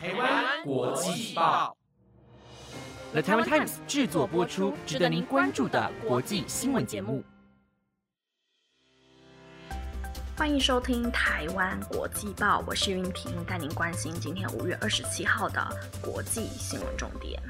台湾国际报，The Taiwan Times 制作播出，值得您关注的国际新闻节目。欢迎收听台湾国际报，我是云婷，带您关心今天五月二十七号的国际新闻重点。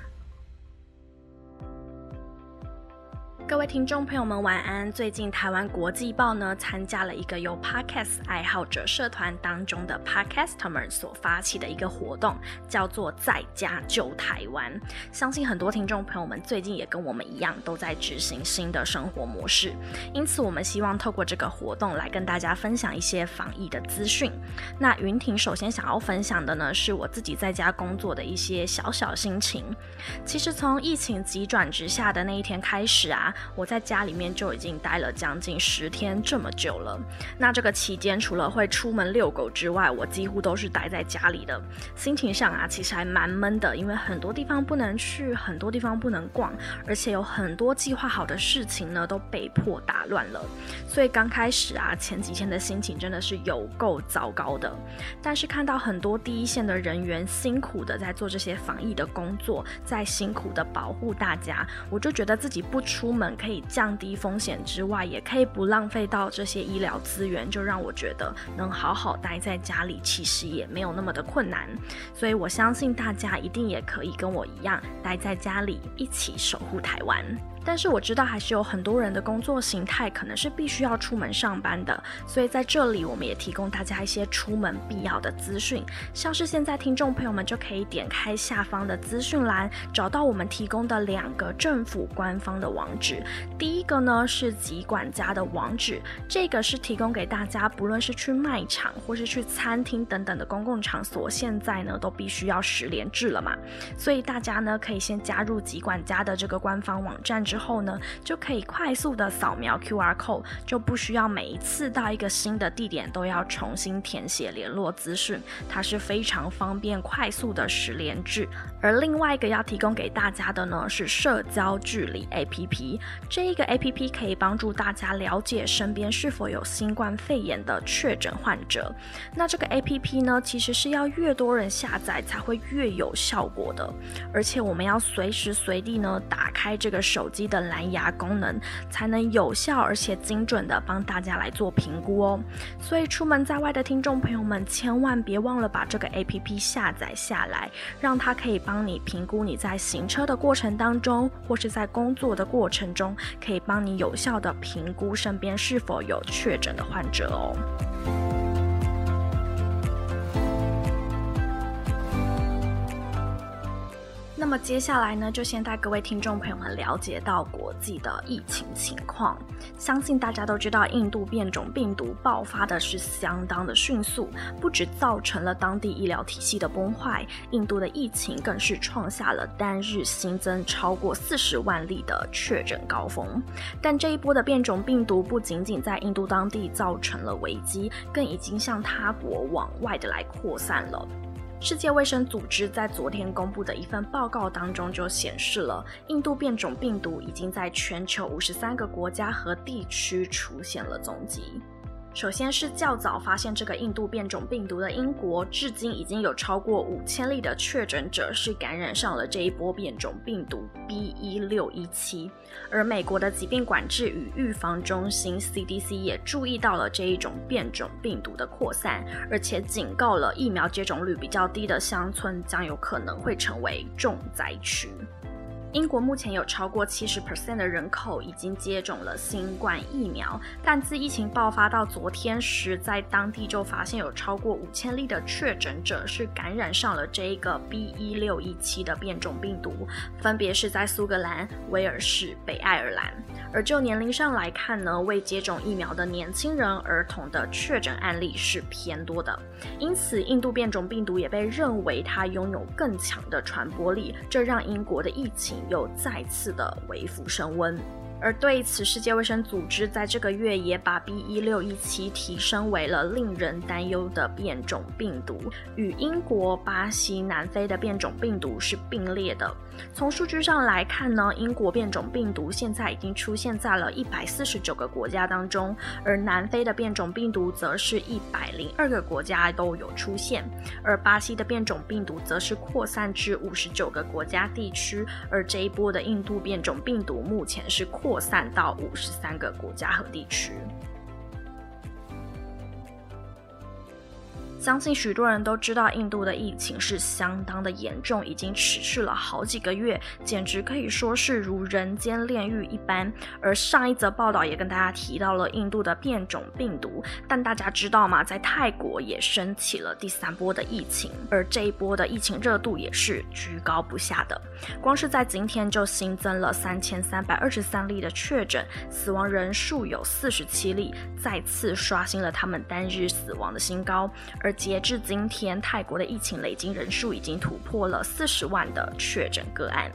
各位听众朋友们，晚安！最近台湾国际报呢参加了一个由 Podcast 爱好者社团当中的 Podcaster 所发起的一个活动，叫做“在家救台湾”。相信很多听众朋友们最近也跟我们一样，都在执行新的生活模式。因此，我们希望透过这个活动来跟大家分享一些防疫的资讯。那云婷首先想要分享的呢，是我自己在家工作的一些小小心情。其实从疫情急转直下的那一天开始啊。我在家里面就已经待了将近十天这么久了。那这个期间，除了会出门遛狗之外，我几乎都是待在家里的。心情上啊，其实还蛮闷的，因为很多地方不能去，很多地方不能逛，而且有很多计划好的事情呢都被迫打乱了。所以刚开始啊，前几天的心情真的是有够糟糕的。但是看到很多第一线的人员辛苦的在做这些防疫的工作，在辛苦的保护大家，我就觉得自己不出门。可以降低风险之外，也可以不浪费到这些医疗资源，就让我觉得能好好待在家里，其实也没有那么的困难。所以我相信大家一定也可以跟我一样待在家里，一起守护台湾。但是我知道还是有很多人的工作形态可能是必须要出门上班的，所以在这里我们也提供大家一些出门必要的资讯，像是现在听众朋友们就可以点开下方的资讯栏，找到我们提供的两个政府官方的网址。第一个呢是疾管家的网址，这个是提供给大家，不论是去卖场或是去餐厅等等的公共场所，现在呢都必须要十连制了嘛，所以大家呢可以先加入疾管家的这个官方网站之。后呢，就可以快速的扫描 QR code，就不需要每一次到一个新的地点都要重新填写联络资讯，它是非常方便快速的十连制。而另外一个要提供给大家的呢是社交距离 APP，这一个 APP 可以帮助大家了解身边是否有新冠肺炎的确诊患者。那这个 APP 呢，其实是要越多人下载才会越有效果的，而且我们要随时随地呢打开这个手机。的蓝牙功能才能有效而且精准的帮大家来做评估哦。所以出门在外的听众朋友们，千万别忘了把这个 APP 下载下来，让它可以帮你评估你在行车的过程当中，或是在工作的过程中，可以帮你有效的评估身边是否有确诊的患者哦。那么接下来呢，就先带各位听众朋友们了解到国际的疫情情况。相信大家都知道，印度变种病毒爆发的是相当的迅速，不止造成了当地医疗体系的崩坏，印度的疫情更是创下了单日新增超过四十万例的确诊高峰。但这一波的变种病毒不仅仅在印度当地造成了危机，更已经向他国往外的来扩散了。世界卫生组织在昨天公布的一份报告当中就显示了，印度变种病毒已经在全球五十三个国家和地区出现了踪迹。首先是较早发现这个印度变种病毒的英国，至今已经有超过五千例的确诊者是感染上了这一波变种病毒 B. 一六一七。而美国的疾病管制与预防中心 CDC 也注意到了这一种变种病毒的扩散，而且警告了疫苗接种率比较低的乡村将有可能会成为重灾区。英国目前有超过七十 percent 的人口已经接种了新冠疫苗，但自疫情爆发到昨天时，在当地就发现有超过五千例的确诊者是感染上了这个 B 一六一七的变种病毒，分别是在苏格兰、威尔士、北爱尔兰。而就年龄上来看呢，未接种疫苗的年轻人、儿童的确诊案例是偏多的，因此印度变种病毒也被认为它拥有更强的传播力，这让英国的疫情。又再次的微幅升温。而对此，世界卫生组织在这个月也把 B 一六一七提升为了令人担忧的变种病毒，与英国、巴西、南非的变种病毒是并列的。从数据上来看呢，英国变种病毒现在已经出现在了一百四十九个国家当中，而南非的变种病毒则是一百零二个国家都有出现，而巴西的变种病毒则是扩散至五十九个国家地区，而这一波的印度变种病毒目前是扩。扩散到五十三个国家和地区。相信许多人都知道，印度的疫情是相当的严重，已经持续了好几个月，简直可以说是如人间炼狱一般。而上一则报道也跟大家提到了印度的变种病毒，但大家知道吗？在泰国也升起了第三波的疫情，而这一波的疫情热度也是居高不下的。光是在今天就新增了三千三百二十三例的确诊，死亡人数有四十七例，再次刷新了他们单日死亡的新高。而截至今天，泰国的疫情累计人数已经突破了四十万的确诊个案。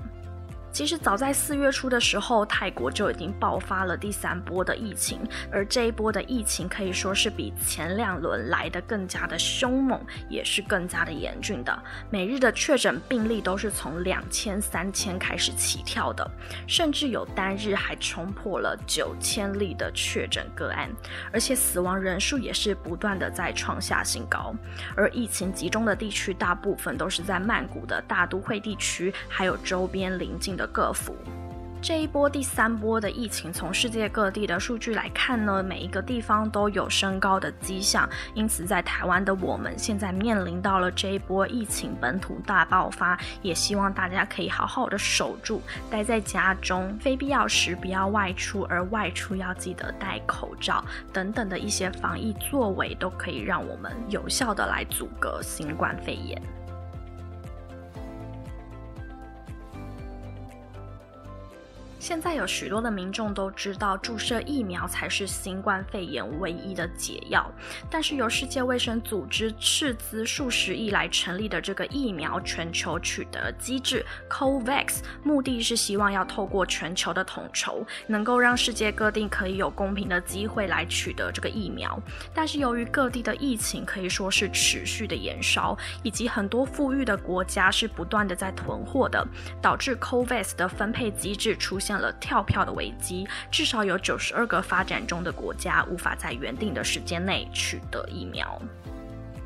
其实早在四月初的时候，泰国就已经爆发了第三波的疫情，而这一波的疫情可以说是比前两轮来的更加的凶猛，也是更加的严峻的。每日的确诊病例都是从两千、三千开始起跳的，甚至有单日还冲破了九千例的确诊个案，而且死亡人数也是不断的在创下新高。而疫情集中的地区，大部分都是在曼谷的大都会地区，还有周边邻近的。各府。这一波第三波的疫情，从世界各地的数据来看呢，每一个地方都有升高的迹象。因此，在台湾的我们现在面临到了这一波疫情本土大爆发，也希望大家可以好好的守住，待在家中，非必要时不要外出，而外出要记得戴口罩等等的一些防疫作为，都可以让我们有效的来阻隔新冠肺炎。现在有许多的民众都知道，注射疫苗才是新冠肺炎唯一的解药。但是由世界卫生组织斥资数十亿来成立的这个疫苗全球取得机制 COVAX，目的是希望要透过全球的统筹，能够让世界各地可以有公平的机会来取得这个疫苗。但是由于各地的疫情可以说是持续的延烧，以及很多富裕的国家是不断的在囤货的，导致 COVAX 的分配机制出现。了跳票的危机，至少有九十二个发展中的国家无法在原定的时间内取得疫苗。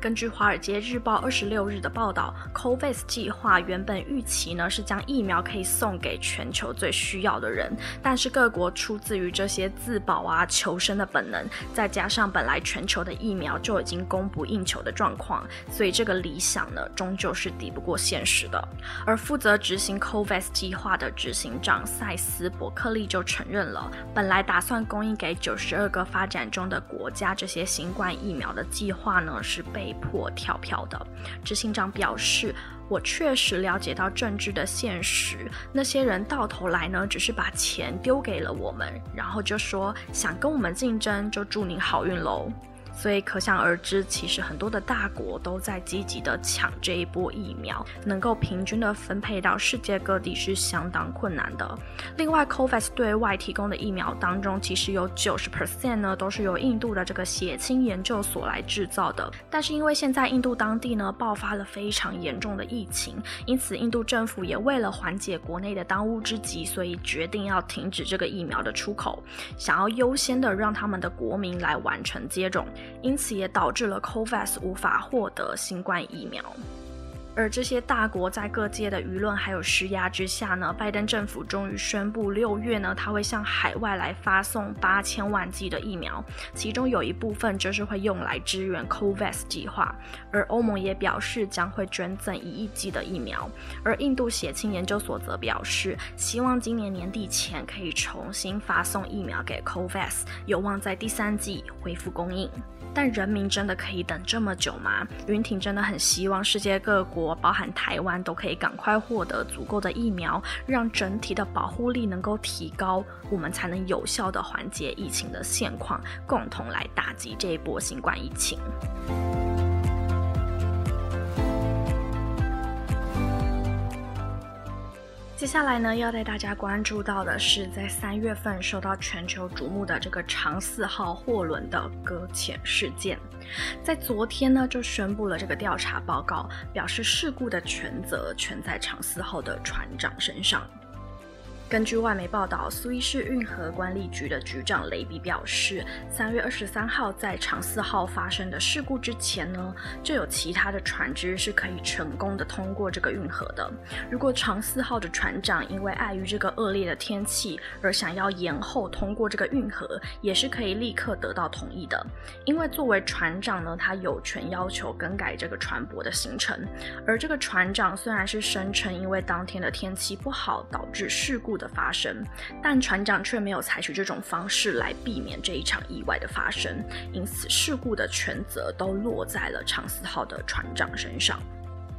根据《华尔街日报》二十六日的报道，COVAX 计划原本预期呢是将疫苗可以送给全球最需要的人，但是各国出自于这些自保啊求生的本能，再加上本来全球的疫苗就已经供不应求的状况，所以这个理想呢终究是抵不过现实的。而负责执行 COVAX 计划的执行长塞斯伯克利就承认了，本来打算供应给九十二个发展中的国家这些新冠疫苗的计划呢是被。被迫跳票的执行长表示：“我确实了解到政治的现实，那些人到头来呢，只是把钱丢给了我们，然后就说想跟我们竞争，就祝您好运喽。”所以可想而知，其实很多的大国都在积极的抢这一波疫苗，能够平均的分配到世界各地是相当困难的。另外，COVAX 对外提供的疫苗当中，其实有九十 percent 呢都是由印度的这个血清研究所来制造的。但是因为现在印度当地呢爆发了非常严重的疫情，因此印度政府也为了缓解国内的当务之急，所以决定要停止这个疫苗的出口，想要优先的让他们的国民来完成接种。因此也导致了 COVAX 无法获得新冠疫苗。而这些大国在各界的舆论还有施压之下呢，拜登政府终于宣布，六月呢，他会向海外来发送八千万剂的疫苗，其中有一部分就是会用来支援 COVAX 计划。而欧盟也表示将会捐赠一亿剂的疫苗，而印度血清研究所则表示，希望今年年底前可以重新发送疫苗给 COVAX，有望在第三季恢复供应。但人民真的可以等这么久吗？云婷真的很希望世界各国，包含台湾，都可以赶快获得足够的疫苗，让整体的保护力能够提高，我们才能有效的缓解疫情的现况，共同来打击这一波新冠疫情。接下来呢，要带大家关注到的是，在三月份受到全球瞩目的这个长四号货轮的搁浅事件，在昨天呢就宣布了这个调查报告，表示事故的全责全在长四号的船长身上。根据外媒报道，苏伊士运河管理局的局长雷比表示，三月二十三号在长四号发生的事故之前呢，就有其他的船只是可以成功的通过这个运河的。如果长四号的船长因为碍于这个恶劣的天气而想要延后通过这个运河，也是可以立刻得到同意的。因为作为船长呢，他有权要求更改这个船舶的行程。而这个船长虽然是声称因为当天的天气不好导致事故。的发生，但船长却没有采取这种方式来避免这一场意外的发生，因此事故的全责都落在了长四号的船长身上。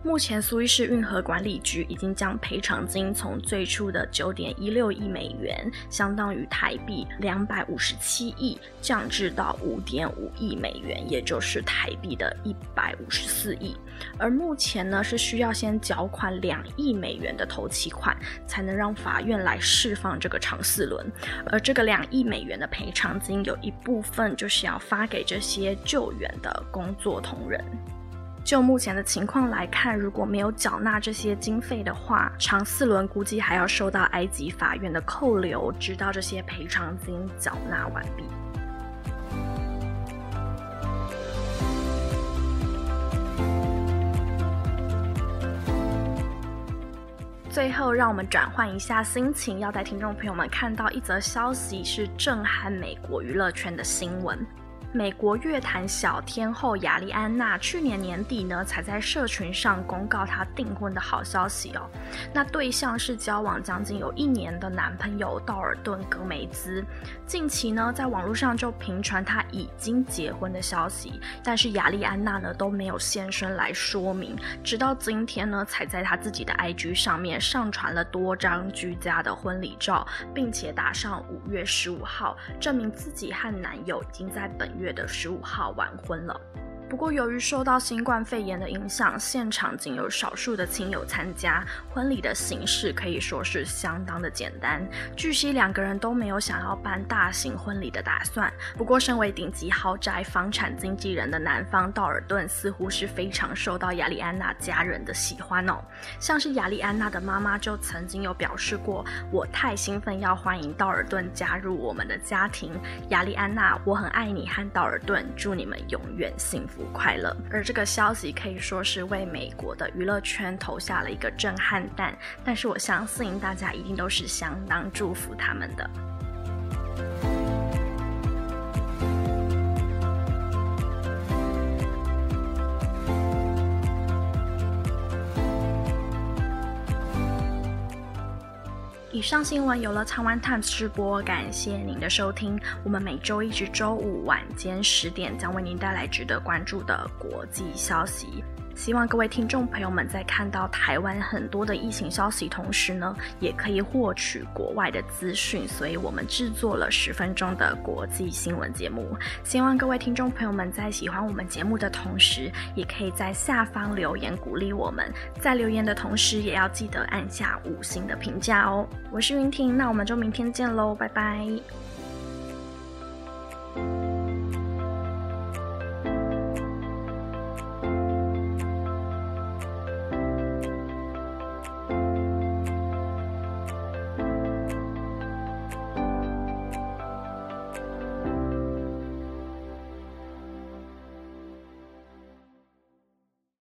目前，苏伊士运河管理局已经将赔偿金从最初的九点一六亿美元，相当于台币两百五十七亿，降至到五点五亿美元，也就是台币的一百五十四亿。而目前呢，是需要先缴款两亿美元的头期款，才能让法院来释放这个长四轮。而这个两亿美元的赔偿金，有一部分就是要发给这些救援的工作同仁。就目前的情况来看，如果没有缴纳这些经费的话，长四轮估计还要受到埃及法院的扣留，直到这些赔偿金缴纳完毕。最后，让我们转换一下心情，要带听众朋友们看到一则消息，是震撼美国娱乐圈的新闻。美国乐坛小天后亚丽安娜去年年底呢，才在社群上公告她订婚的好消息哦。那对象是交往将近有一年的男朋友道尔顿·格梅兹。近期呢，在网络上就频传她已经结婚的消息，但是亚丽安娜呢都没有现身来说明，直到今天呢，才在她自己的 IG 上面上传了多张居家的婚礼照，并且打上五月十五号，证明自己和男友已经在本。月的十五号完婚了。不过，由于受到新冠肺炎的影响，现场仅有少数的亲友参加。婚礼的形式可以说是相当的简单。据悉，两个人都没有想要办大型婚礼的打算。不过，身为顶级豪宅房产经纪人的男方道尔顿，似乎是非常受到亚丽安娜家人的喜欢哦。像是亚丽安娜的妈妈就曾经有表示过：“我太兴奋，要欢迎道尔顿加入我们的家庭。”亚丽安娜，我很爱你和道尔顿，祝你们永远幸福福。快乐，而这个消息可以说是为美国的娱乐圈投下了一个震撼弹。但是我相信大家一定都是相当祝福他们的。以上新闻由了台湾 Times 直播，感谢您的收听。我们每周一至周五晚间十点将为您带来值得关注的国际消息。希望各位听众朋友们在看到台湾很多的疫情消息同时呢，也可以获取国外的资讯。所以我们制作了十分钟的国际新闻节目。希望各位听众朋友们在喜欢我们节目的同时，也可以在下方留言鼓励我们。在留言的同时，也要记得按下五星的评价哦。我是云婷，那我们就明天见喽，拜拜。